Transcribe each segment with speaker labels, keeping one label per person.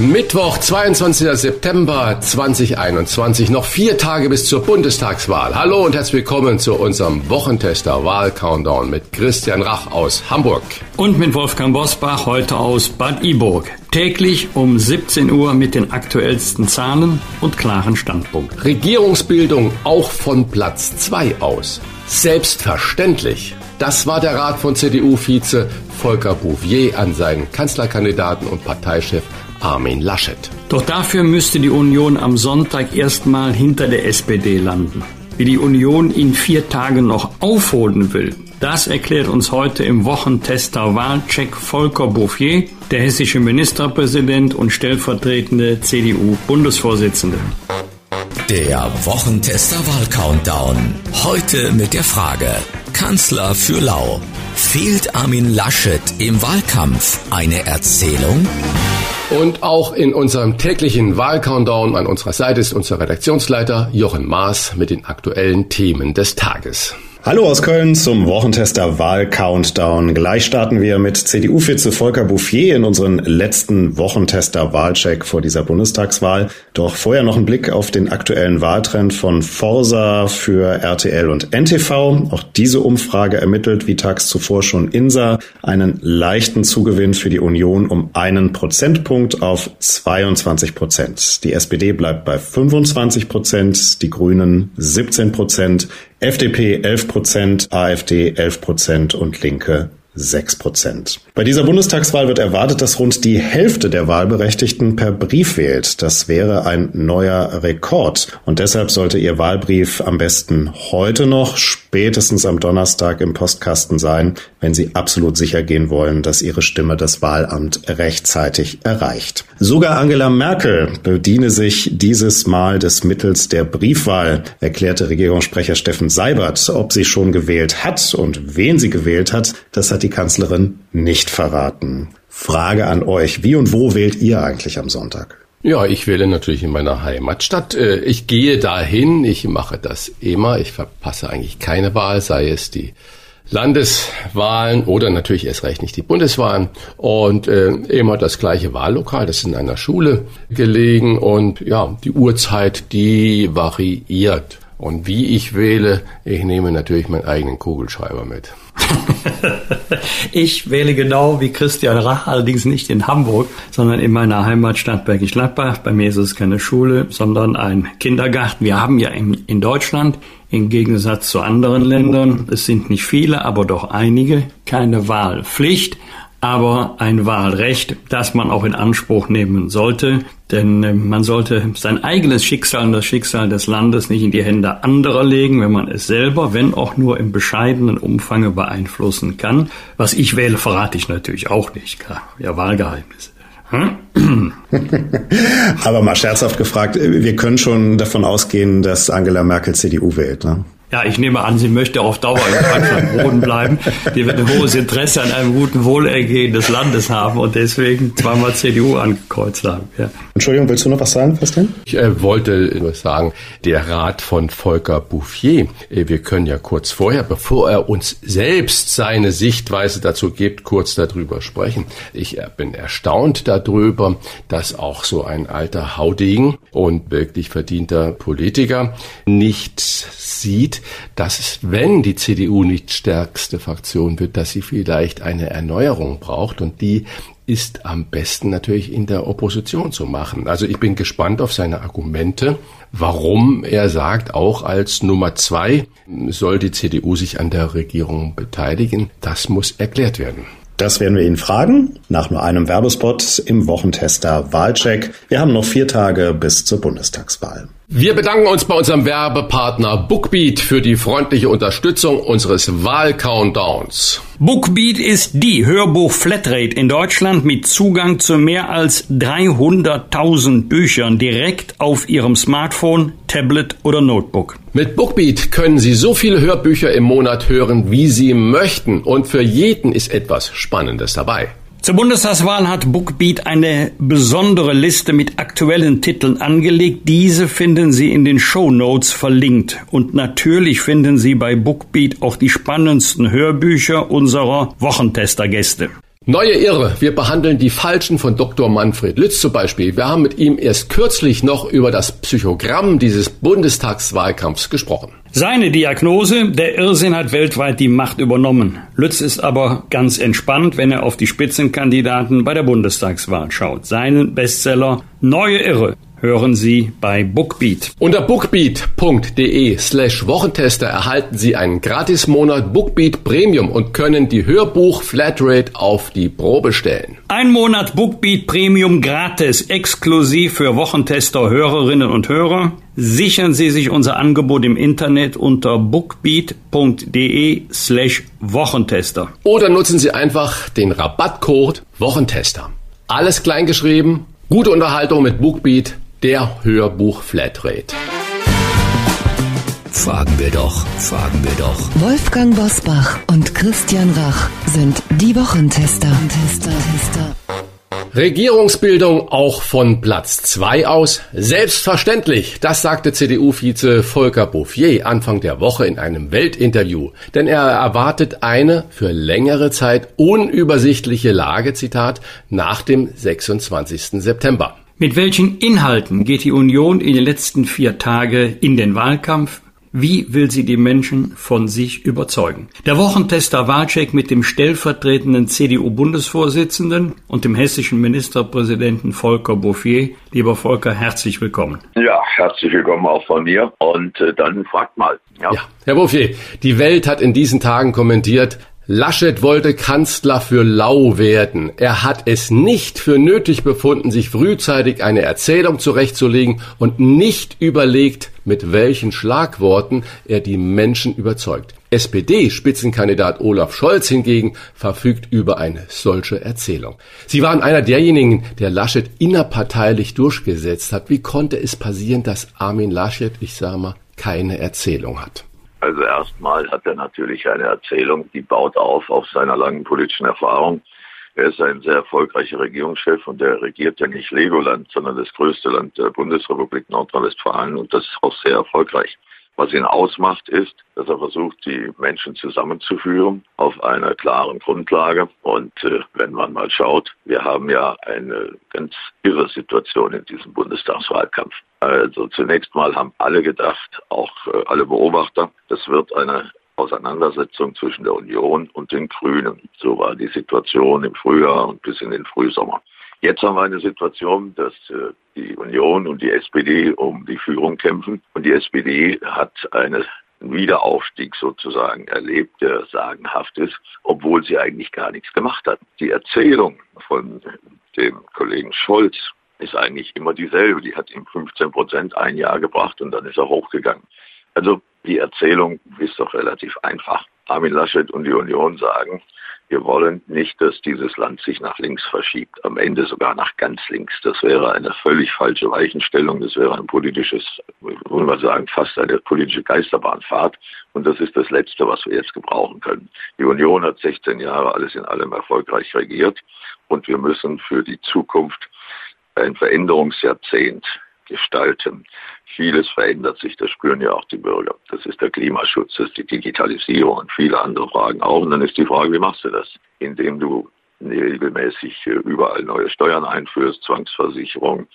Speaker 1: Mittwoch, 22. September 2021. Noch vier Tage bis zur Bundestagswahl. Hallo und herzlich willkommen zu unserem Wochentester Wahl-Countdown mit Christian Rach aus Hamburg.
Speaker 2: Und mit Wolfgang Bosbach heute aus Bad Iburg. Täglich um 17 Uhr mit den aktuellsten Zahlen und klaren Standpunkt.
Speaker 1: Regierungsbildung auch von Platz 2 aus. Selbstverständlich. Das war der Rat von CDU-Vize Volker Bouvier an seinen Kanzlerkandidaten und Parteichef Armin Laschet.
Speaker 2: Doch dafür müsste die Union am Sonntag erstmal hinter der SPD landen. Wie die Union in vier Tagen noch aufholen will, das erklärt uns heute im Wochentester Wahlcheck Volker Bouffier, der hessische Ministerpräsident und stellvertretende CDU-Bundesvorsitzende.
Speaker 3: Der Wochentester Wahlcountdown. Heute mit der Frage: Kanzler für Lau. Fehlt Armin Laschet im Wahlkampf eine Erzählung?
Speaker 1: Und auch in unserem täglichen Wahlcountdown an unserer Seite ist unser Redaktionsleiter Jochen Maas mit den aktuellen Themen des Tages.
Speaker 4: Hallo aus Köln zum Wochentester Wahl-Countdown. Gleich starten wir mit CDU-Vize Volker Bouffier in unseren letzten Wochentester-Wahlcheck vor dieser Bundestagswahl. Doch vorher noch ein Blick auf den aktuellen Wahltrend von Forsa für RTL und NTV. Auch diese Umfrage ermittelt, wie tags zuvor schon INSA, einen leichten Zugewinn für die Union um einen Prozentpunkt auf 22 Prozent. Die SPD bleibt bei 25 Prozent, die Grünen 17 Prozent. FDP 11 Prozent, AfD 11 Prozent und Linke 6 Prozent. Bei dieser Bundestagswahl wird erwartet, dass rund die Hälfte der Wahlberechtigten per Brief wählt. Das wäre ein neuer Rekord. Und deshalb sollte Ihr Wahlbrief am besten heute noch, spätestens am Donnerstag im Postkasten sein, wenn Sie absolut sicher gehen wollen, dass Ihre Stimme das Wahlamt rechtzeitig erreicht. Sogar Angela Merkel bediene sich dieses Mal des Mittels der Briefwahl, erklärte Regierungssprecher Steffen Seibert. Ob sie schon gewählt hat und wen sie gewählt hat, das hat die Kanzlerin nicht verraten. Frage an euch, wie und wo wählt ihr eigentlich am Sonntag?
Speaker 1: Ja, ich wähle natürlich in meiner Heimatstadt. Äh, ich gehe dahin, ich mache das immer, ich verpasse eigentlich keine Wahl, sei es die Landeswahlen oder natürlich erst recht nicht die Bundeswahlen und äh, immer das gleiche Wahllokal, das ist in einer Schule gelegen und ja, die Uhrzeit, die variiert. Und wie ich wähle, ich nehme natürlich meinen eigenen Kugelschreiber mit.
Speaker 2: ich wähle genau wie Christian Rach, allerdings nicht in Hamburg, sondern in meiner Heimatstadt Bergisch Gladbach. Bei mir ist es keine Schule, sondern ein Kindergarten. Wir haben ja in, in Deutschland im Gegensatz zu anderen Ländern, es sind nicht viele, aber doch einige, keine Wahlpflicht aber ein Wahlrecht, das man auch in Anspruch nehmen sollte. Denn äh, man sollte sein eigenes Schicksal und das Schicksal des Landes nicht in die Hände anderer legen, wenn man es selber, wenn auch nur im bescheidenen Umfange beeinflussen kann. Was ich wähle, verrate ich natürlich auch nicht. Klar, ja, Wahlgeheimnisse.
Speaker 4: Hm? Aber mal scherzhaft gefragt, wir können schon davon ausgehen, dass Angela Merkel CDU wählt. Ne?
Speaker 2: Ja, ich nehme an, sie möchte auf Dauer in Deutschland Boden bleiben. Die wird ein hohes Interesse an einem guten Wohlergehen des Landes haben und deswegen zweimal CDU angekreuzt haben. Ja.
Speaker 4: Entschuldigung, willst du noch was sagen, Christian?
Speaker 1: Ich äh, wollte nur sagen, der Rat von Volker Bouffier, äh, wir können ja kurz vorher, bevor er uns selbst seine Sichtweise dazu gibt, kurz darüber sprechen. Ich äh, bin erstaunt darüber, dass auch so ein alter Haudegen und wirklich verdienter Politiker nicht sieht, dass wenn die CDU nicht stärkste Fraktion wird, dass sie vielleicht eine Erneuerung braucht und die ist am besten natürlich in der Opposition zu machen. Also ich bin gespannt auf seine Argumente, warum er sagt, auch als Nummer zwei soll die CDU sich an der Regierung beteiligen. Das muss erklärt werden.
Speaker 4: Das werden wir ihn fragen, nach nur einem Werbespot im Wochentester Wahlcheck. Wir haben noch vier Tage bis zur Bundestagswahl.
Speaker 1: Wir bedanken uns bei unserem Werbepartner Bookbeat für die freundliche Unterstützung unseres Wahlcountdowns.
Speaker 2: Bookbeat ist die Hörbuch-Flatrate in Deutschland mit Zugang zu mehr als 300.000 Büchern direkt auf Ihrem Smartphone, Tablet oder Notebook.
Speaker 1: Mit Bookbeat können Sie so viele Hörbücher im Monat hören, wie Sie möchten und für jeden ist etwas Spannendes dabei.
Speaker 2: Zur Bundestagswahl hat Bookbeat eine besondere Liste mit aktuellen Titeln angelegt. Diese finden Sie in den Show Notes verlinkt. Und natürlich finden Sie bei Bookbeat auch die spannendsten Hörbücher unserer Wochentester-Gäste.
Speaker 1: Neue Irre. Wir behandeln die Falschen von Dr. Manfred Lütz zum Beispiel. Wir haben mit ihm erst kürzlich noch über das Psychogramm dieses Bundestagswahlkampfs gesprochen.
Speaker 2: Seine Diagnose, der Irrsinn hat weltweit die Macht übernommen. Lütz ist aber ganz entspannt, wenn er auf die Spitzenkandidaten bei der Bundestagswahl schaut. Seinen Bestseller Neue Irre hören Sie bei Bookbeat.
Speaker 1: Unter bookbeat.de slash Wochentester erhalten Sie einen Gratismonat Bookbeat Premium und können die Hörbuch Flatrate auf die Probe stellen.
Speaker 2: Ein Monat Bookbeat Premium gratis, exklusiv für Wochentester Hörerinnen und Hörer. Sichern Sie sich unser Angebot im Internet unter bookbeat.de slash Wochentester.
Speaker 1: Oder nutzen Sie einfach den Rabattcode Wochentester. Alles kleingeschrieben, gute Unterhaltung mit Bookbeat der Hörbuch Flatrate.
Speaker 3: Fragen wir doch, fragen wir doch.
Speaker 5: Wolfgang Bosbach und Christian Rach sind die Wochentester. Tester, Tester.
Speaker 1: Regierungsbildung auch von Platz 2 aus? Selbstverständlich, das sagte CDU-Vize Volker Bouffier Anfang der Woche in einem Weltinterview. Denn er erwartet eine für längere Zeit unübersichtliche Lage, Zitat, nach dem 26. September.
Speaker 2: Mit welchen Inhalten geht die Union in den letzten vier Tagen in den Wahlkampf? Wie will sie die Menschen von sich überzeugen? Der Wochentester Wahlcheck mit dem stellvertretenden CDU-Bundesvorsitzenden und dem hessischen Ministerpräsidenten Volker Bouffier. Lieber Volker, herzlich willkommen.
Speaker 6: Ja, herzlich willkommen auch von mir. Und äh, dann fragt mal.
Speaker 1: Ja. ja, Herr Bouffier, die Welt hat in diesen Tagen kommentiert, Laschet wollte Kanzler für Lau werden. Er hat es nicht für nötig befunden, sich frühzeitig eine Erzählung zurechtzulegen und nicht überlegt, mit welchen Schlagworten er die Menschen überzeugt. SPD-Spitzenkandidat Olaf Scholz hingegen verfügt über eine solche Erzählung. Sie waren einer derjenigen, der Laschet innerparteilich durchgesetzt hat. Wie konnte es passieren, dass Armin Laschet, ich sage mal, keine Erzählung hat?
Speaker 6: Also erstmal hat er natürlich eine Erzählung, die baut auf auf seiner langen politischen Erfahrung. Er ist ein sehr erfolgreicher Regierungschef und der regiert ja nicht Legoland, sondern das größte Land der Bundesrepublik Nordrhein-Westfalen und das ist auch sehr erfolgreich. Was ihn ausmacht, ist, dass er versucht, die Menschen zusammenzuführen auf einer klaren Grundlage. Und äh, wenn man mal schaut, wir haben ja eine ganz irre Situation in diesem Bundestagswahlkampf. Also zunächst mal haben alle gedacht, auch äh, alle Beobachter, das wird eine Auseinandersetzung zwischen der Union und den Grünen. So war die Situation im Frühjahr und bis in den Frühsommer. Jetzt haben wir eine Situation, dass äh, die Union und die SPD um die Führung kämpfen. Und die SPD hat einen Wiederaufstieg sozusagen erlebt, der sagenhaft ist, obwohl sie eigentlich gar nichts gemacht hat. Die Erzählung von dem Kollegen Scholz ist eigentlich immer dieselbe. Die hat ihm 15 Prozent ein Jahr gebracht und dann ist er hochgegangen. Also die Erzählung ist doch relativ einfach. Armin Laschet und die Union sagen, wir wollen nicht, dass dieses Land sich nach links verschiebt, am Ende sogar nach ganz links. Das wäre eine völlig falsche Weichenstellung. Das wäre ein politisches, wollen wir sagen, fast eine politische Geisterbahnfahrt. Und das ist das Letzte, was wir jetzt gebrauchen können. Die Union hat 16 Jahre alles in allem erfolgreich regiert. Und wir müssen für die Zukunft ein Veränderungsjahrzehnt gestalten. Vieles verändert sich, das spüren ja auch die Bürger. Das ist der Klimaschutz, das ist die Digitalisierung und viele andere Fragen auch. Und dann ist die Frage, wie machst du das? Indem du regelmäßig äh, überall neue Steuern einführst, Zwangsversicherung,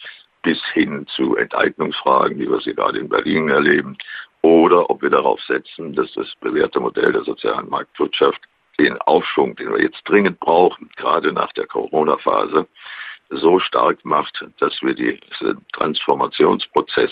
Speaker 6: bis hin zu Enteignungsfragen, wie wir sie gerade in Berlin erleben, oder ob wir darauf setzen, dass das bewährte Modell der sozialen Marktwirtschaft den Aufschwung, den wir jetzt dringend brauchen, gerade nach der Corona-Phase, so stark macht, dass wir diesen Transformationsprozess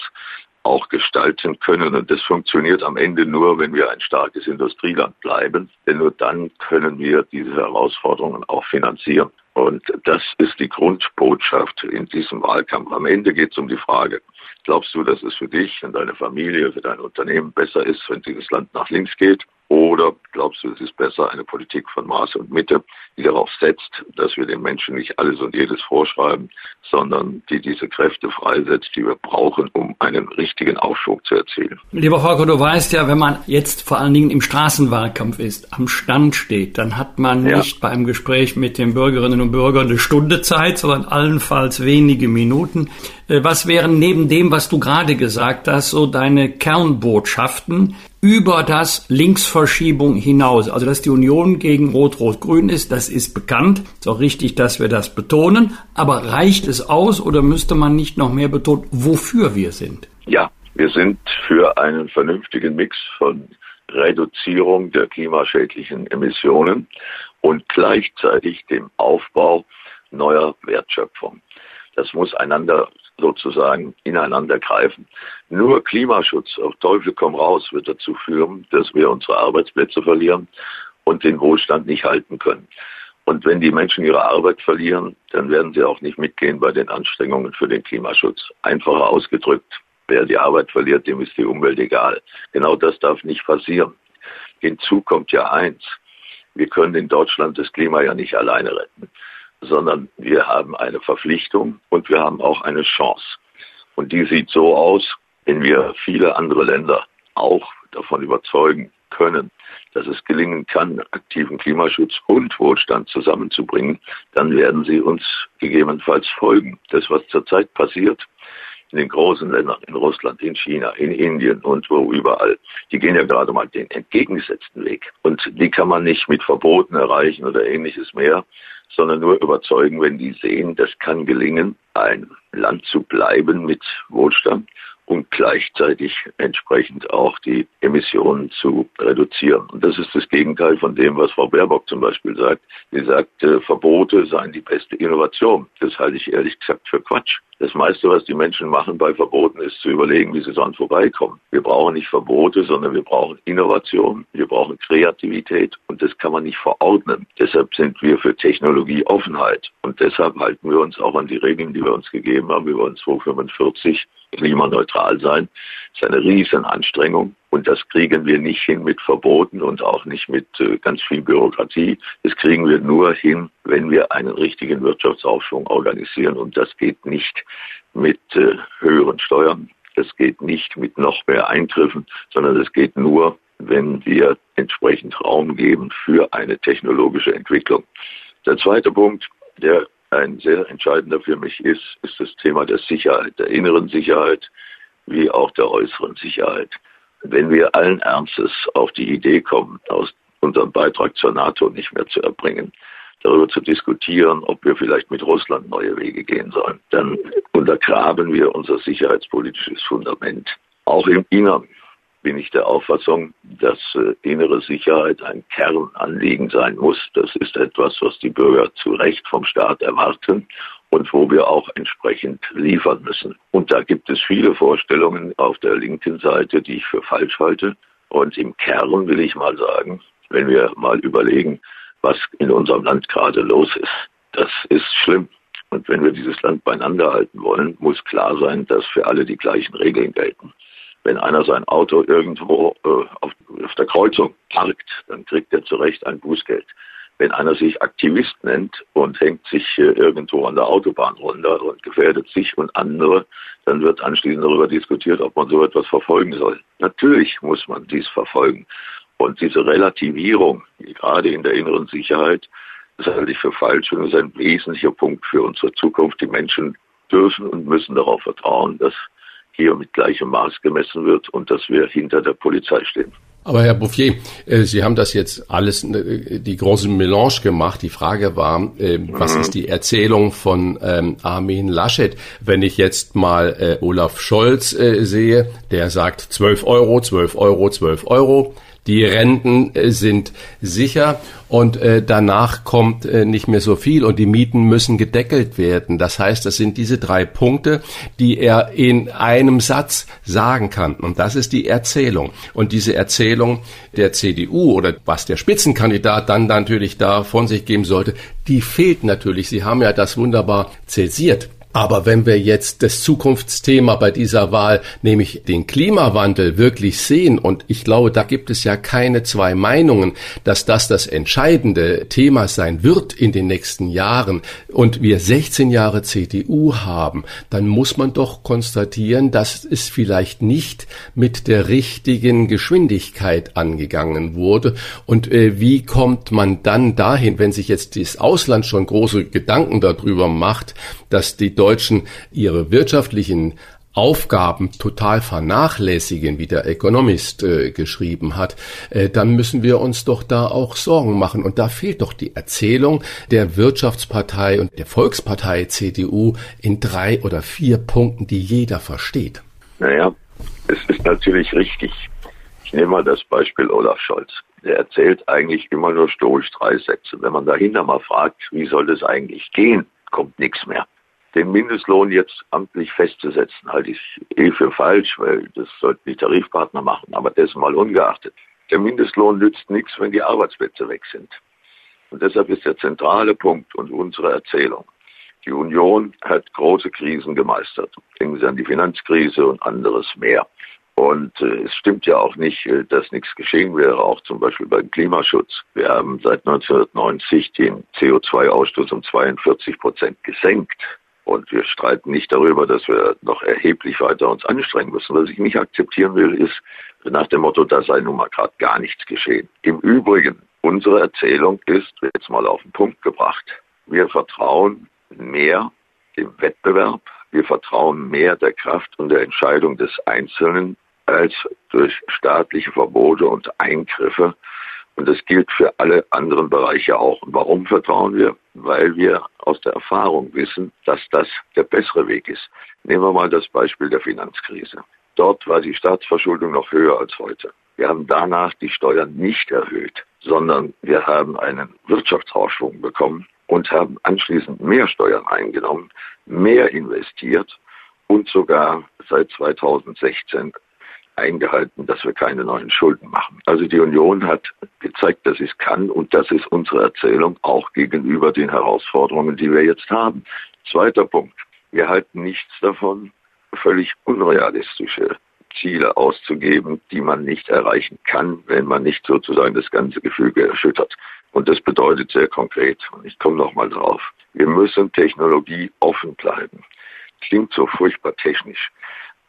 Speaker 6: auch gestalten können. Und das funktioniert am Ende nur, wenn wir ein starkes Industrieland bleiben. Denn nur dann können wir diese Herausforderungen auch finanzieren. Und das ist die Grundbotschaft in diesem Wahlkampf. Am Ende geht es um die Frage, glaubst du, dass es für dich und deine Familie, für dein Unternehmen besser ist, wenn dieses Land nach links geht? Oder glaubst du, es ist besser eine Politik von Maß und Mitte, die darauf setzt, dass wir den Menschen nicht alles und jedes vorschreiben, sondern die diese Kräfte freisetzt, die wir brauchen, um einen richtigen Aufschwung zu erzielen.
Speaker 2: Lieber Volker, du weißt ja, wenn man jetzt vor allen Dingen im Straßenwahlkampf ist, am Stand steht, dann hat man ja. nicht beim Gespräch mit den Bürgerinnen und Bürgern eine Stunde Zeit, sondern allenfalls wenige Minuten. Äh, was wären neben dem, was du gerade gesagt hast, so deine Kernbotschaften über das Linksverschiebung hinaus? Also, dass die Union gegen Rot-Rot-Grün ist, das ist bekannt. Ist auch richtig, dass wir das betonen. Aber reicht es aus oder müsste man nicht noch mehr betonen, wofür wir sind?
Speaker 6: Ja, wir sind für einen vernünftigen Mix von Reduzierung der klimaschädlichen Emissionen und gleichzeitig dem Aufbau neuer Wertschöpfung. Das muss einander sozusagen ineinander greifen. Nur Klimaschutz auf Teufel komm raus wird dazu führen, dass wir unsere Arbeitsplätze verlieren und den Wohlstand nicht halten können. Und wenn die Menschen ihre Arbeit verlieren, dann werden sie auch nicht mitgehen bei den Anstrengungen für den Klimaschutz. Einfacher ausgedrückt, wer die Arbeit verliert, dem ist die Umwelt egal. Genau das darf nicht passieren. Hinzu kommt ja eins. Wir können in Deutschland das Klima ja nicht alleine retten sondern wir haben eine Verpflichtung und wir haben auch eine Chance. Und die sieht so aus, wenn wir viele andere Länder auch davon überzeugen können, dass es gelingen kann, aktiven Klimaschutz und Wohlstand zusammenzubringen, dann werden sie uns gegebenenfalls folgen. Das, was zurzeit passiert, in den großen Ländern, in Russland, in China, in Indien und wo überall, die gehen ja gerade mal den entgegengesetzten Weg. Und die kann man nicht mit Verboten erreichen oder ähnliches mehr, sondern nur überzeugen, wenn die sehen, das kann gelingen, ein Land zu bleiben mit Wohlstand und gleichzeitig entsprechend auch die Emissionen zu reduzieren. Und das ist das Gegenteil von dem, was Frau Baerbock zum Beispiel sagt. Sie sagt, äh, Verbote seien die beste Innovation. Das halte ich ehrlich gesagt für Quatsch. Das meiste, was die Menschen machen bei Verboten, ist zu überlegen, wie sie sonst vorbeikommen. Wir brauchen nicht Verbote, sondern wir brauchen Innovation, wir brauchen Kreativität und das kann man nicht verordnen. Deshalb sind wir für Technologieoffenheit und deshalb halten wir uns auch an die Regeln, die wir uns gegeben haben. Wir wollen 245 klimaneutral sein. Das ist eine riesen Anstrengung. Und das kriegen wir nicht hin mit Verboten und auch nicht mit äh, ganz viel Bürokratie. Das kriegen wir nur hin, wenn wir einen richtigen Wirtschaftsaufschwung organisieren. Und das geht nicht mit äh, höheren Steuern. Das geht nicht mit noch mehr Eingriffen, sondern es geht nur, wenn wir entsprechend Raum geben für eine technologische Entwicklung. Der zweite Punkt, der ein sehr entscheidender für mich ist, ist das Thema der Sicherheit, der inneren Sicherheit wie auch der äußeren Sicherheit. Wenn wir allen Ernstes auf die Idee kommen, aus unserem Beitrag zur NATO nicht mehr zu erbringen, darüber zu diskutieren, ob wir vielleicht mit Russland neue Wege gehen sollen, dann untergraben wir unser sicherheitspolitisches Fundament. Auch im Innern bin ich der Auffassung, dass äh, innere Sicherheit ein Kernanliegen sein muss. Das ist etwas, was die Bürger zu Recht vom Staat erwarten und wo wir auch entsprechend liefern müssen. Und da gibt es viele Vorstellungen auf der linken Seite, die ich für falsch halte. Und im Kern will ich mal sagen, wenn wir mal überlegen, was in unserem Land gerade los ist, das ist schlimm. Und wenn wir dieses Land beieinander halten wollen, muss klar sein, dass für alle die gleichen Regeln gelten. Wenn einer sein Auto irgendwo äh, auf, auf der Kreuzung parkt, dann kriegt er zu Recht ein Bußgeld. Wenn einer sich Aktivist nennt und hängt sich äh, irgendwo an der Autobahn runter und gefährdet sich und andere, dann wird anschließend darüber diskutiert, ob man so etwas verfolgen soll. Natürlich muss man dies verfolgen. Und diese Relativierung, gerade in der inneren Sicherheit, das halte ich für falsch und ist ein wesentlicher Punkt für unsere Zukunft. Die Menschen dürfen und müssen darauf vertrauen, dass hier mit gleichem Maß gemessen wird und dass wir hinter der Polizei stehen.
Speaker 1: Aber Herr Bouffier, äh, Sie haben das jetzt alles, äh, die große Melange gemacht. Die Frage war, äh, was mhm. ist die Erzählung von ähm, Armin Laschet? Wenn ich jetzt mal Olaf Scholz sehe, der sagt 12 Euro, 12 Euro, 12 Euro. Die Renten äh, sind sicher und äh, danach kommt äh, nicht mehr so viel und die Mieten müssen gedeckelt werden. Das heißt, das sind diese drei Punkte, die er in einem Satz sagen kann. Und das ist die Erzählung. Und diese Erzählung der CDU oder was der Spitzenkandidat dann natürlich da von sich geben sollte, die fehlt natürlich. Sie haben ja das wunderbar zäsiert Aber wenn wir jetzt das Zukunftsthema bei dieser Wahl, nämlich den Klimawandel, wirklich sehen, und ich glaube, da gibt es ja keine zwei Meinungen, dass das das entscheidende Thema sein wird in den nächsten Jahren, und wir 16 Jahre CDU haben, dann muss man doch konstatieren, dass es vielleicht nicht mit der richtigen Geschwindigkeit angegangen wurde. Und äh, wie kommt man dann dahin, wenn sich jetzt das Ausland schon große Gedanken darüber macht, dass die Deutschen ihre wirtschaftlichen Aufgaben total vernachlässigen, wie der Economist äh, geschrieben hat, äh, dann müssen wir uns doch da auch Sorgen machen. Und da fehlt doch die Erzählung der Wirtschaftspartei und der Volkspartei CDU in drei oder vier Punkten, die jeder versteht.
Speaker 6: Naja, es ist natürlich richtig. Ich nehme mal das Beispiel Olaf Scholz. Der erzählt eigentlich immer nur stoisch drei Sätze. Wenn man dahinter mal fragt, wie soll das eigentlich gehen, kommt nichts mehr den Mindestlohn jetzt amtlich festzusetzen, halte ich eh für falsch, weil das sollten die Tarifpartner machen, aber dessen mal ungeachtet. Der Mindestlohn nützt nichts, wenn die Arbeitsplätze weg sind. Und deshalb ist der zentrale Punkt und unsere Erzählung. Die Union hat große Krisen gemeistert. Denken Sie an die Finanzkrise und anderes mehr. Und äh, es stimmt ja auch nicht, äh, dass nichts geschehen wäre, auch zum Beispiel beim Klimaschutz. Wir haben seit 1990 den CO2-Ausstoß um 42 Prozent gesenkt. Und wir streiten nicht darüber, dass wir noch erheblich weiter uns anstrengen müssen. Was ich nicht akzeptieren will, ist nach dem Motto, da sei nun mal gerade gar nichts geschehen. Im Übrigen, unsere Erzählung ist jetzt mal auf den Punkt gebracht. Wir vertrauen mehr dem Wettbewerb. Wir vertrauen mehr der Kraft und der Entscheidung des Einzelnen als durch staatliche Verbote und Eingriffe und das gilt für alle anderen Bereiche auch. Und warum vertrauen wir? Weil wir aus der Erfahrung wissen, dass das der bessere Weg ist. Nehmen wir mal das Beispiel der Finanzkrise. Dort war die Staatsverschuldung noch höher als heute. Wir haben danach die Steuern nicht erhöht, sondern wir haben einen Wirtschaftsaufschwung bekommen und haben anschließend mehr Steuern eingenommen, mehr investiert und sogar seit 2016 eingehalten, dass wir keine neuen Schulden machen. Also die Union hat gezeigt, dass sie es kann und das ist unsere Erzählung auch gegenüber den Herausforderungen, die wir jetzt haben. Zweiter Punkt. Wir halten nichts davon, völlig unrealistische Ziele auszugeben, die man nicht erreichen kann, wenn man nicht sozusagen das ganze Gefüge erschüttert. Und das bedeutet sehr konkret, und ich komme nochmal drauf, wir müssen Technologie offen bleiben. Klingt so furchtbar technisch.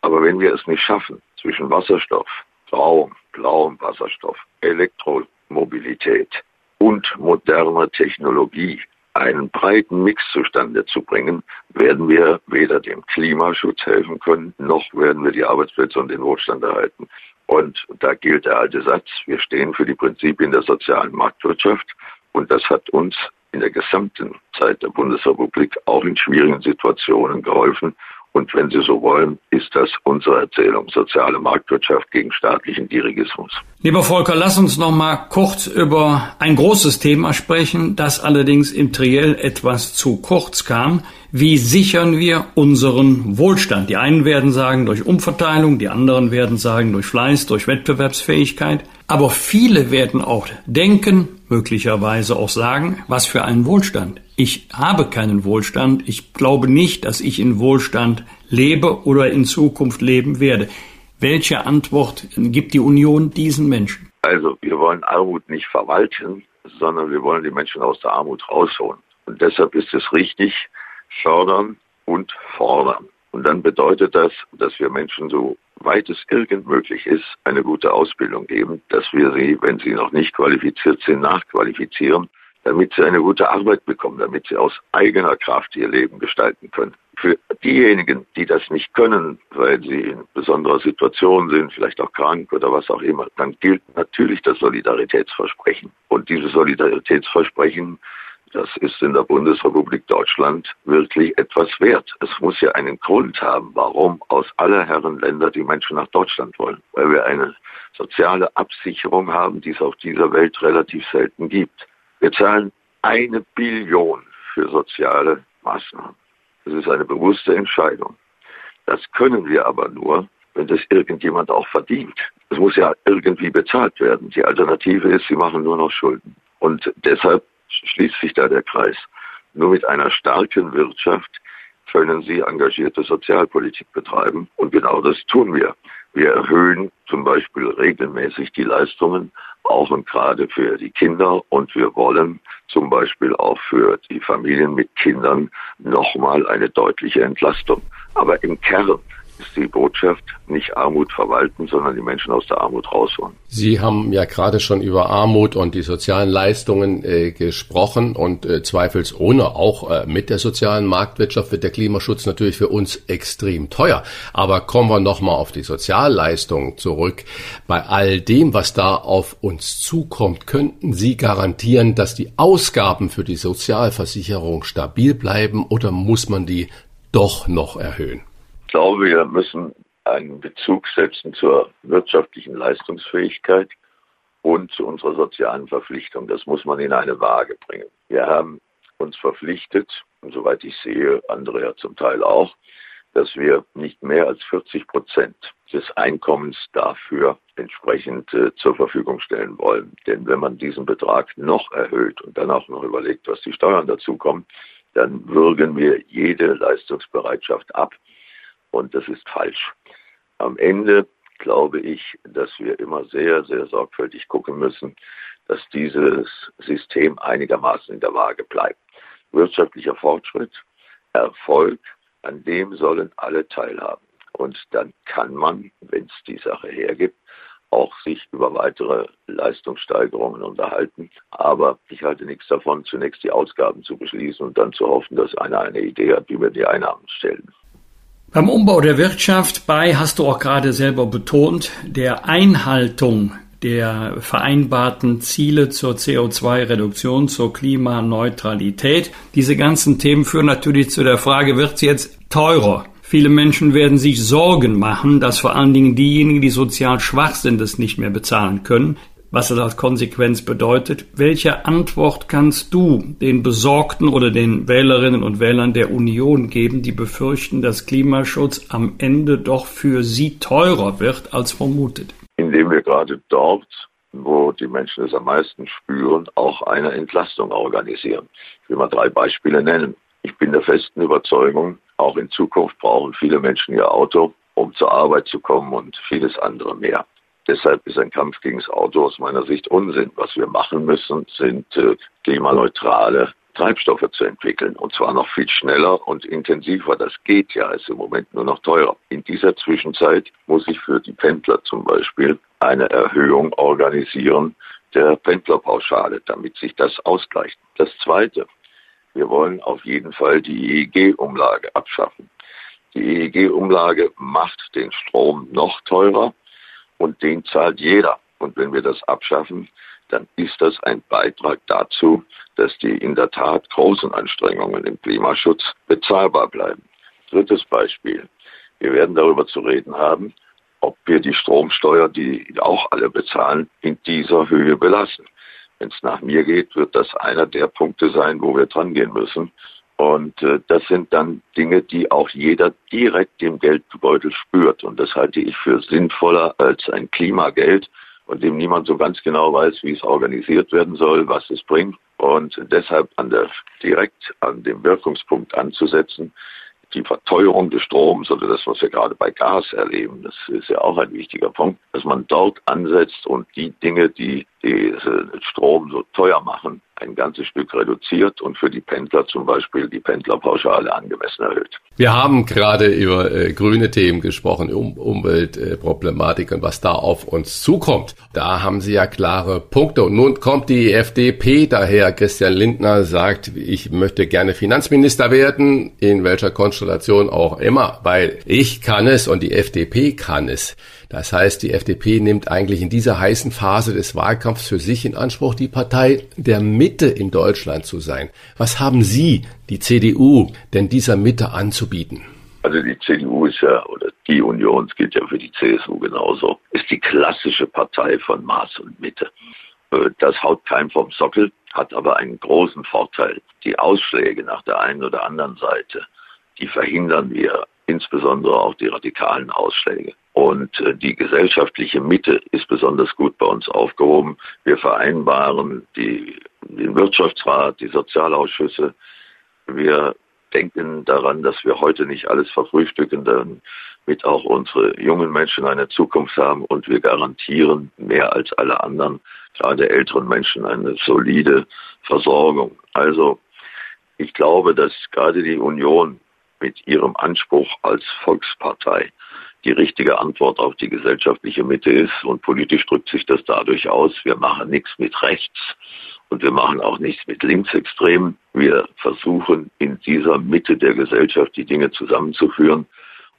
Speaker 6: Aber wenn wir es nicht schaffen, zwischen Wasserstoff, grauem, blauem Wasserstoff, Elektromobilität und moderner Technologie einen breiten Mix zustande zu bringen, werden wir weder dem Klimaschutz helfen können, noch werden wir die Arbeitsplätze und den Wohlstand erhalten. Und da gilt der alte Satz, wir stehen für die Prinzipien der sozialen Marktwirtschaft und das hat uns in der gesamten Zeit der Bundesrepublik auch in schwierigen Situationen geholfen und wenn Sie so wollen, ist das unsere Erzählung soziale Marktwirtschaft gegen staatlichen Dirigismus.
Speaker 2: Lieber Volker, lass uns noch mal kurz über ein großes Thema sprechen, das allerdings im Triell etwas zu kurz kam. Wie sichern wir unseren Wohlstand? Die einen werden sagen durch Umverteilung, die anderen werden sagen durch Fleiß, durch Wettbewerbsfähigkeit. Aber viele werden auch denken, möglicherweise auch sagen, was für einen Wohlstand. Ich habe keinen Wohlstand. Ich glaube nicht, dass ich in Wohlstand lebe oder in Zukunft leben werde. Welche Antwort gibt die Union diesen Menschen?
Speaker 6: Also wir wollen Armut nicht verwalten, sondern wir wollen die Menschen aus der Armut rausholen. Und deshalb ist es richtig, fördern und fordern. Und dann bedeutet das, dass wir Menschen so weit es irgend möglich ist, eine gute Ausbildung geben, dass wir sie, wenn sie noch nicht qualifiziert sind, nachqualifizieren, damit sie eine gute Arbeit bekommen, damit sie aus eigener Kraft ihr Leben gestalten können. Für diejenigen, die das nicht können, weil sie in besonderer Situation sind, vielleicht auch krank oder was auch immer, dann gilt natürlich das Solidaritätsversprechen. Und dieses Solidaritätsversprechen das ist in der Bundesrepublik Deutschland wirklich etwas wert. Es muss ja einen Grund haben, warum aus aller Herren Länder die Menschen nach Deutschland wollen. Weil wir eine soziale Absicherung haben, die es auf dieser Welt relativ selten gibt. Wir zahlen eine Billion für soziale Maßnahmen. Das ist eine bewusste Entscheidung. Das können wir aber nur, wenn das irgendjemand auch verdient. Es muss ja irgendwie bezahlt werden. Die Alternative ist, sie machen nur noch Schulden. Und deshalb schließt sich da der Kreis. Nur mit einer starken Wirtschaft können sie engagierte Sozialpolitik betreiben. Und genau das tun wir. Wir erhöhen zum Beispiel regelmäßig die Leistungen, auch und gerade für die Kinder. Und wir wollen zum Beispiel auch für die Familien mit Kindern nochmal eine deutliche Entlastung. Aber im Kern ist die Botschaft nicht Armut verwalten, sondern die Menschen aus der Armut rausholen.
Speaker 1: Sie haben ja gerade schon über Armut und die sozialen Leistungen äh, gesprochen und äh, zweifelsohne auch äh, mit der sozialen Marktwirtschaft wird der Klimaschutz natürlich für uns extrem teuer. Aber kommen wir nochmal auf die Sozialleistungen zurück. Bei all dem, was da auf uns zukommt, könnten Sie garantieren, dass die Ausgaben für die Sozialversicherung stabil bleiben oder muss man die doch noch erhöhen?
Speaker 6: Glaube, wir müssen einen Bezug setzen zur wirtschaftlichen Leistungsfähigkeit und zu unserer sozialen Verpflichtung. Das muss man in eine Waage bringen. Wir haben uns verpflichtet, und soweit ich sehe, andere ja zum Teil auch, dass wir nicht mehr als 40 Prozent des Einkommens dafür entsprechend äh, zur Verfügung stellen wollen. Denn wenn man diesen Betrag noch erhöht und dann auch noch überlegt, was die Steuern dazukommen, dann würgen wir jede Leistungsbereitschaft ab. Und das ist falsch. Am Ende glaube ich, dass wir immer sehr, sehr sorgfältig gucken müssen, dass dieses System einigermaßen in der Waage bleibt. Wirtschaftlicher Fortschritt, Erfolg, an dem sollen alle teilhaben. Und dann kann man, wenn es die Sache hergibt, auch sich über weitere Leistungssteigerungen unterhalten. Aber ich halte nichts davon, zunächst die Ausgaben zu beschließen und dann zu hoffen, dass einer eine Idee hat, wie wir die Einnahmen stellen.
Speaker 2: Beim Umbau der Wirtschaft bei, hast du auch gerade selber betont, der Einhaltung der vereinbarten Ziele zur CO2-Reduktion, zur Klimaneutralität. Diese ganzen Themen führen natürlich zu der Frage, wird es jetzt teurer? Viele Menschen werden sich Sorgen machen, dass vor allen Dingen diejenigen, die sozial schwach sind, es nicht mehr bezahlen können was das als Konsequenz bedeutet. Welche Antwort kannst du den Besorgten oder den Wählerinnen und Wählern der Union geben, die befürchten, dass Klimaschutz am Ende doch für sie teurer wird als vermutet?
Speaker 6: Indem wir gerade dort, wo die Menschen es am meisten spüren, auch eine Entlastung organisieren. Ich will mal drei Beispiele nennen. Ich bin der festen Überzeugung, auch in Zukunft brauchen viele Menschen ihr Auto, um zur Arbeit zu kommen und vieles andere mehr. Deshalb ist ein Kampf gegen das Auto aus meiner Sicht Unsinn. Was wir machen müssen, sind äh, klimaneutrale Treibstoffe zu entwickeln. Und zwar noch viel schneller und intensiver. Das geht ja, ist im Moment nur noch teurer. In dieser Zwischenzeit muss ich für die Pendler zum Beispiel eine Erhöhung organisieren der Pendlerpauschale, damit sich das ausgleicht. Das Zweite, wir wollen auf jeden Fall die EEG-Umlage abschaffen. Die EEG-Umlage macht den Strom noch teurer und den zahlt jeder. Und wenn wir das abschaffen, dann ist das ein Beitrag dazu, dass die in der Tat großen Anstrengungen im Klimaschutz bezahlbar bleiben. Drittes Beispiel. Wir werden darüber zu reden haben, ob wir die Stromsteuer, die auch alle bezahlen, in dieser Höhe belassen. Wenn es nach mir geht, wird das einer der Punkte sein, wo wir dran gehen müssen. Und äh, das sind dann Dinge, die auch jeder direkt im Geldbeutel spürt. Und das halte ich für sinnvoller als ein Klimageld, von dem niemand so ganz genau weiß, wie es organisiert werden soll, was es bringt. Und deshalb an der, direkt an dem Wirkungspunkt anzusetzen, die Verteuerung des Stroms oder das, was wir gerade bei Gas erleben, das ist ja auch ein wichtiger Punkt, dass man dort ansetzt und die Dinge, die den Strom so teuer machen, ein ganzes Stück reduziert und für die Pendler zum Beispiel die Pendlerpauschale angemessen erhöht.
Speaker 1: Wir haben gerade über äh, grüne Themen gesprochen, um Umweltproblematik äh, und was da auf uns zukommt. Da haben Sie ja klare Punkte. Und nun kommt die FDP daher. Christian Lindner sagt, ich möchte gerne Finanzminister werden, in welcher Konstellation auch immer, weil ich kann es und die FDP kann es. Das heißt, die FDP nimmt eigentlich in dieser heißen Phase des Wahlkampfs für sich in Anspruch, die Partei der Mitte in Deutschland zu sein. Was haben Sie, die CDU, denn dieser Mitte anzubieten?
Speaker 6: Also die CDU ist ja, oder die Union, es gilt ja für die CSU genauso, ist die klassische Partei von Maß und Mitte. Äh, das haut keinem vom Sockel, hat aber einen großen Vorteil. Die Ausschläge nach der einen oder anderen Seite, die verhindern wir, insbesondere auch die radikalen Ausschläge. Und äh, die gesellschaftliche Mitte ist besonders gut bei uns aufgehoben. Wir vereinbaren die, den Wirtschaftsrat, die Sozialausschüsse. Wir denken daran, dass wir heute nicht alles verfrühstücken, damit auch unsere jungen Menschen eine Zukunft haben und wir garantieren mehr als alle anderen, gerade älteren Menschen, eine solide Versorgung. Also ich glaube, dass gerade die Union mit ihrem Anspruch als Volkspartei die richtige Antwort auf die gesellschaftliche Mitte ist. Und politisch drückt sich das dadurch aus, wir machen nichts mit rechts und wir machen auch nichts mit Linksextremen. Wir versuchen in dieser Mitte der Gesellschaft die Dinge zusammenzuführen.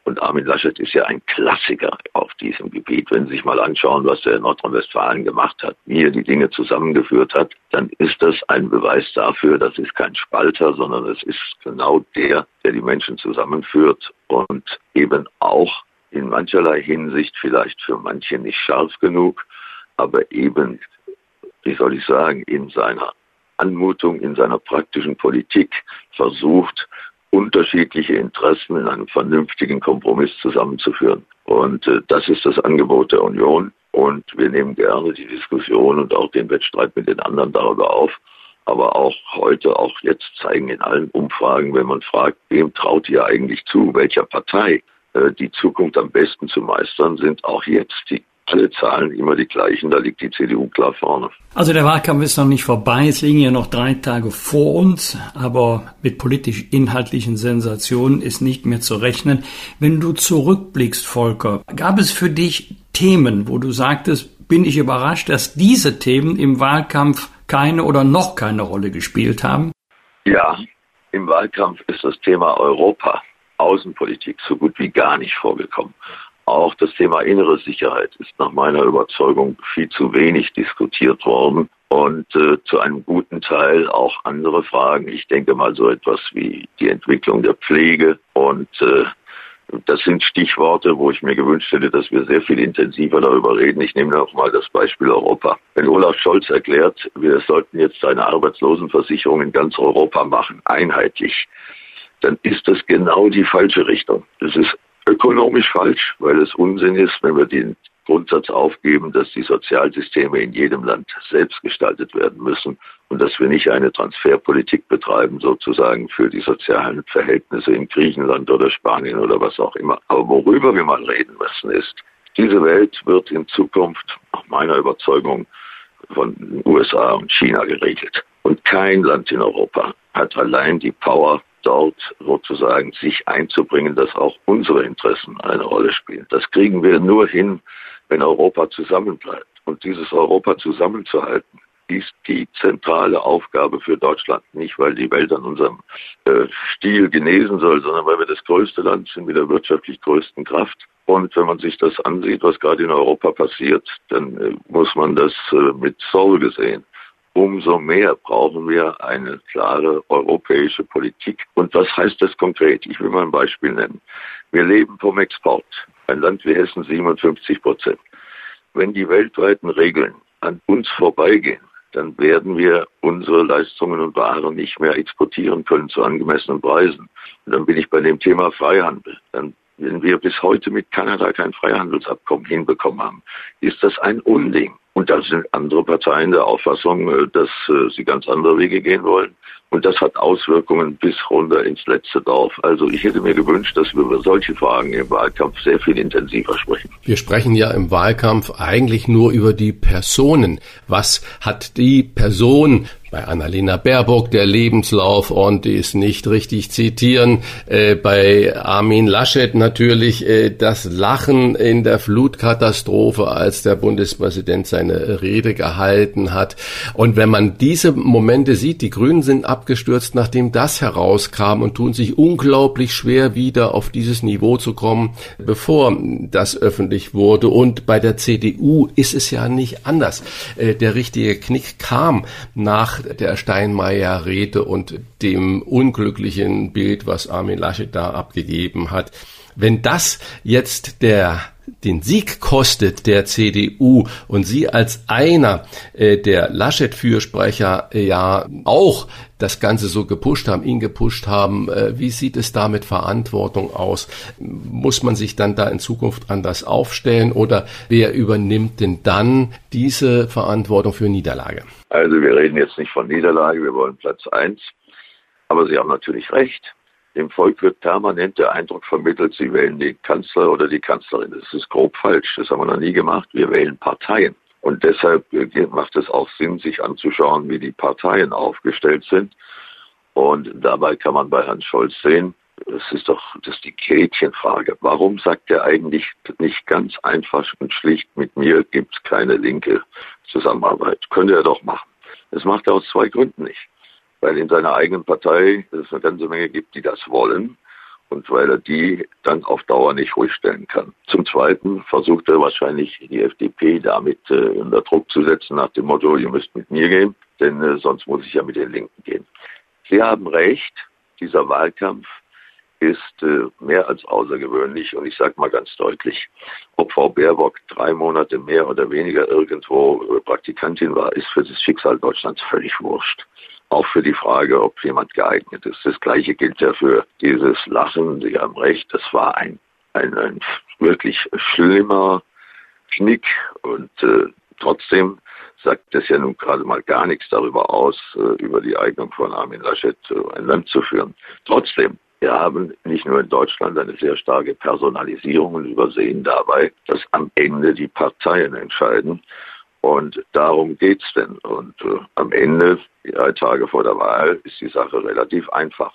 Speaker 6: Und Armin Laschet ist ja ein Klassiker auf diesem Gebiet. Wenn Sie sich mal anschauen, was er in Nordrhein-Westfalen gemacht hat, wie er die Dinge zusammengeführt hat, dann ist das ein Beweis dafür, das ist kein Spalter, sondern es ist genau der, der die Menschen zusammenführt und eben auch in mancherlei Hinsicht vielleicht für manche nicht scharf genug, aber eben wie soll ich sagen, in seiner Anmutung, in seiner praktischen Politik versucht, unterschiedliche Interessen in einem vernünftigen Kompromiss zusammenzuführen. Und äh, das ist das Angebot der Union. Und wir nehmen gerne die Diskussion und auch den Wettstreit mit den anderen darüber auf. Aber auch heute, auch jetzt zeigen in allen Umfragen, wenn man fragt, wem traut ihr eigentlich zu, welcher Partei die Zukunft am besten zu meistern, sind auch jetzt die alle Zahlen immer die gleichen, da liegt die CDU klar vorne.
Speaker 2: Also der Wahlkampf ist noch nicht vorbei, es liegen ja noch drei Tage vor uns, aber mit politisch-inhaltlichen Sensationen ist nicht mehr zu rechnen. Wenn du zurückblickst, Volker, gab es für dich Themen, wo du sagtest, bin ich überrascht, dass diese Themen im Wahlkampf keine oder noch keine Rolle gespielt haben?
Speaker 6: Ja, im Wahlkampf ist das Thema Europa, Außenpolitik so gut wie gar nicht vorgekommen. Auch das Thema innere Sicherheit ist nach meiner Überzeugung viel zu wenig diskutiert worden und äh, zu einem guten Teil auch andere Fragen. Ich denke mal so etwas wie die Entwicklung der Pflege und äh, das sind Stichworte, wo ich mir gewünscht hätte, dass wir sehr viel intensiver darüber reden. Ich nehme noch mal das Beispiel Europa. Wenn Olaf Scholz erklärt, wir sollten jetzt eine Arbeitslosenversicherung in ganz Europa machen, einheitlich, dann ist das genau die falsche Richtung. Das ist ökonomisch falsch, weil es Unsinn ist, wenn wir den Grundsatz aufgeben, dass die Sozialsysteme in jedem Land selbst gestaltet werden müssen und dass wir nicht eine Transferpolitik betreiben, sozusagen für die sozialen Verhältnisse in Griechenland oder Spanien oder was auch immer. Aber worüber wir mal reden müssen, ist, diese Welt wird in Zukunft, nach meiner Überzeugung, von den USA und China geregelt. Und kein Land in Europa hat allein die Power, dort sozusagen sich einzubringen, dass auch unsere Interessen eine Rolle spielen. Das kriegen wir nur hin, wenn Europa zusammenbleibt. Und dieses Europa zusammenzuhalten, ist die zentrale Aufgabe für Deutschland. Nicht, weil die Welt an unserem äh, Stil genesen soll, sondern weil wir das größte Land sind mit der wirtschaftlich größten Kraft. Und wenn man sich das ansieht, was gerade in Europa passiert, dann äh, muss man das äh, mit Sorge sehen umso mehr brauchen wir eine klare europäische Politik. Und was heißt das konkret? Ich will mal ein Beispiel nennen. Wir leben vom Export. Ein Land wie Hessen 57 Prozent. Wenn die weltweiten Regeln an uns vorbeigehen, dann werden wir unsere Leistungen und Waren nicht mehr exportieren können zu angemessenen Preisen. Und dann bin ich bei dem Thema Freihandel. Dann wenn wir bis heute mit Kanada kein Freihandelsabkommen hinbekommen haben, ist das ein Unding. Und da sind andere Parteien der Auffassung, äh, dass äh, sie ganz andere Wege gehen wollen. Und das hat Auswirkungen bis runter ins letzte Dorf. Also ich hätte mir gewünscht, dass wir über solche Fragen im Wahlkampf sehr viel intensiver sprechen.
Speaker 1: Wir sprechen ja im Wahlkampf eigentlich nur über die Personen. Was hat die Person bei Annalena Baerbock der Lebenslauf und die ist nicht richtig zitieren. Äh, bei Armin Laschet natürlich äh, das Lachen in der Flutkatastrophe, als der Bundespräsident seine Rede gehalten hat. Und wenn man diese Momente sieht, die Grünen sind abgestürzt, nachdem das herauskam und tun sich unglaublich schwer, wieder auf dieses Niveau zu kommen, bevor das öffentlich wurde. Und bei der CDU ist es ja nicht anders. Äh, der richtige Knick kam nach der Steinmeier-Rede und dem unglücklichen Bild, was Armin Laschet da abgegeben hat. Wenn das jetzt der den Sieg kostet der CDU und Sie als einer äh, der Laschet-Fürsprecher ja auch das Ganze so gepusht haben, ihn gepusht haben, äh, wie sieht es da mit Verantwortung aus? Muss man sich dann da in Zukunft anders aufstellen oder wer übernimmt denn dann diese Verantwortung für Niederlage?
Speaker 6: Also wir reden jetzt nicht von Niederlage, wir wollen Platz eins, aber Sie haben natürlich recht Dem Volk wird permanent der Eindruck vermittelt, sie wählen den Kanzler oder die Kanzlerin. Das ist grob falsch. Das haben wir noch nie gemacht. Wir wählen Parteien. Und deshalb macht es auch Sinn, sich anzuschauen, wie die Parteien aufgestellt sind. Und dabei kann man bei Herrn Scholz sehen, es ist doch das ist die Gretchenfrage. Warum sagt er eigentlich nicht ganz einfach und schlicht, mit mir gibt es keine linke Zusammenarbeit? Könnte er doch machen. Das macht er aus zwei Gründen nicht. Weil in seiner eigenen Partei es eine ganze Menge gibt, die das wollen und weil er die dann auf Dauer nicht ruhig stellen kann. Zum Zweiten versucht er wahrscheinlich die FDP damit äh, unter Druck zu setzen nach dem Motto, ihr müsst mit mir gehen, denn äh, sonst muss ich ja mit den Linken gehen. Sie haben recht, dieser Wahlkampf ist äh, mehr als außergewöhnlich und ich sage mal ganz deutlich, ob Frau Baerbock drei Monate mehr oder weniger irgendwo äh, Praktikantin war, ist für das Schicksal Deutschlands völlig wurscht auch für die Frage, ob jemand geeignet ist. Das Gleiche gilt ja für dieses Lachen. Sie haben recht, das war ein, ein, ein wirklich schlimmer Knick und äh, trotzdem sagt das ja nun gerade mal gar nichts darüber aus, äh, über die Eignung von Armin Laschet äh, ein Land zu führen. Trotzdem, wir haben nicht nur in Deutschland eine sehr starke Personalisierung und übersehen dabei, dass am Ende die Parteien entscheiden. Und darum geht's denn. Und äh, am Ende, drei Tage vor der Wahl, ist die Sache relativ einfach.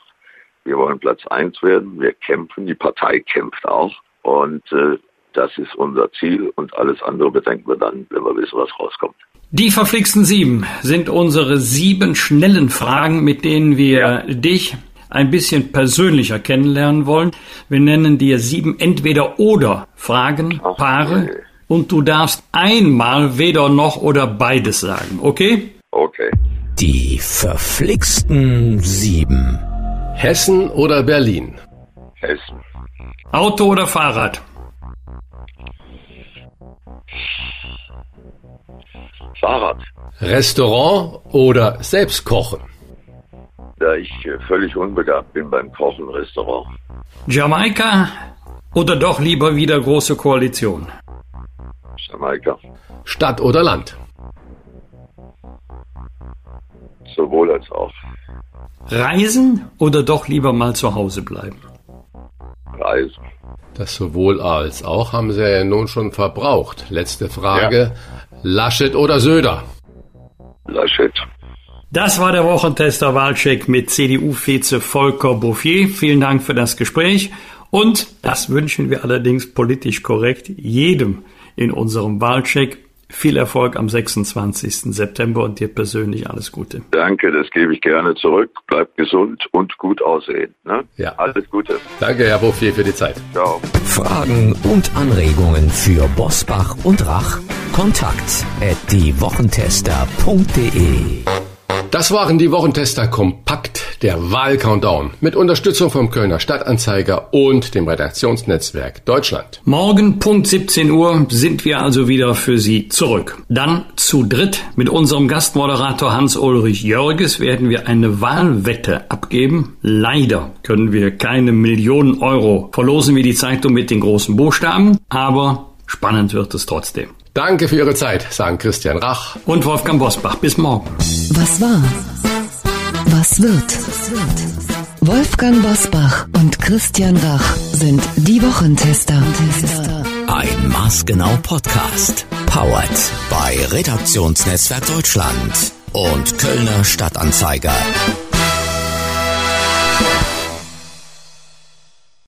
Speaker 6: Wir wollen Platz eins werden, wir kämpfen, die Partei kämpft auch. Und äh, das ist unser Ziel und alles andere bedenken wir dann, wenn wir wissen, was rauskommt.
Speaker 2: Die verflixten sieben sind unsere sieben schnellen Fragen, mit denen wir ja. dich ein bisschen persönlicher kennenlernen wollen. Wir nennen dir sieben Entweder-Oder-Fragen, Paare. Okay und du darfst einmal weder noch oder beides sagen, okay?
Speaker 6: Okay.
Speaker 3: Die verflixten sieben.
Speaker 1: Hessen oder Berlin?
Speaker 6: Hessen.
Speaker 2: Auto oder Fahrrad?
Speaker 6: Fahrrad.
Speaker 1: Restaurant oder selbst kochen?
Speaker 6: Da ich völlig unbegabt bin beim Kochen Restaurant.
Speaker 2: Jamaika oder doch lieber wieder große Koalition?
Speaker 6: Jamaika.
Speaker 1: Stadt oder Land?
Speaker 6: Sowohl als auch.
Speaker 2: Reisen oder doch lieber mal zu Hause bleiben?
Speaker 6: Reisen.
Speaker 1: Das sowohl als auch haben Sie ja nun schon verbraucht. Letzte Frage. Ja. Laschet oder Söder?
Speaker 6: Laschet.
Speaker 2: Das war der Wochentester Wahlcheck mit CDU-Vize Volker Bouffier. Vielen Dank für das Gespräch. Und das wünschen wir allerdings politisch korrekt jedem in unserem Wahlcheck. Viel Erfolg am 26. September und dir persönlich alles Gute.
Speaker 6: Danke, das gebe ich gerne zurück. Bleib gesund und gut aussehen. Ne? Ja. Alles Gute.
Speaker 1: Danke, Herr Bouffier, für die Zeit.
Speaker 3: Ciao. Fragen und Anregungen für Bosbach und Rach? Kontakt at diewochentester.de
Speaker 1: das waren die Wochentester Kompakt, der Wahlcountdown mit Unterstützung vom Kölner Stadtanzeiger und dem Redaktionsnetzwerk Deutschland.
Speaker 2: Morgen Punkt 17 Uhr sind wir also wieder für Sie zurück. Dann zu dritt mit unserem Gastmoderator Hans-Ulrich Jörges werden wir eine Wahlwette abgeben. Leider können wir keine Millionen Euro verlosen wie die Zeitung mit den großen Buchstaben, aber spannend wird es trotzdem.
Speaker 1: Danke für Ihre Zeit, sagen Christian Rach
Speaker 2: und Wolfgang Bosbach. Bis morgen.
Speaker 5: Was war? Was wird? Wolfgang Bosbach und Christian Rach sind die Wochentester.
Speaker 3: Ein maßgenau Podcast. Powered bei Redaktionsnetzwerk Deutschland und Kölner Stadtanzeiger.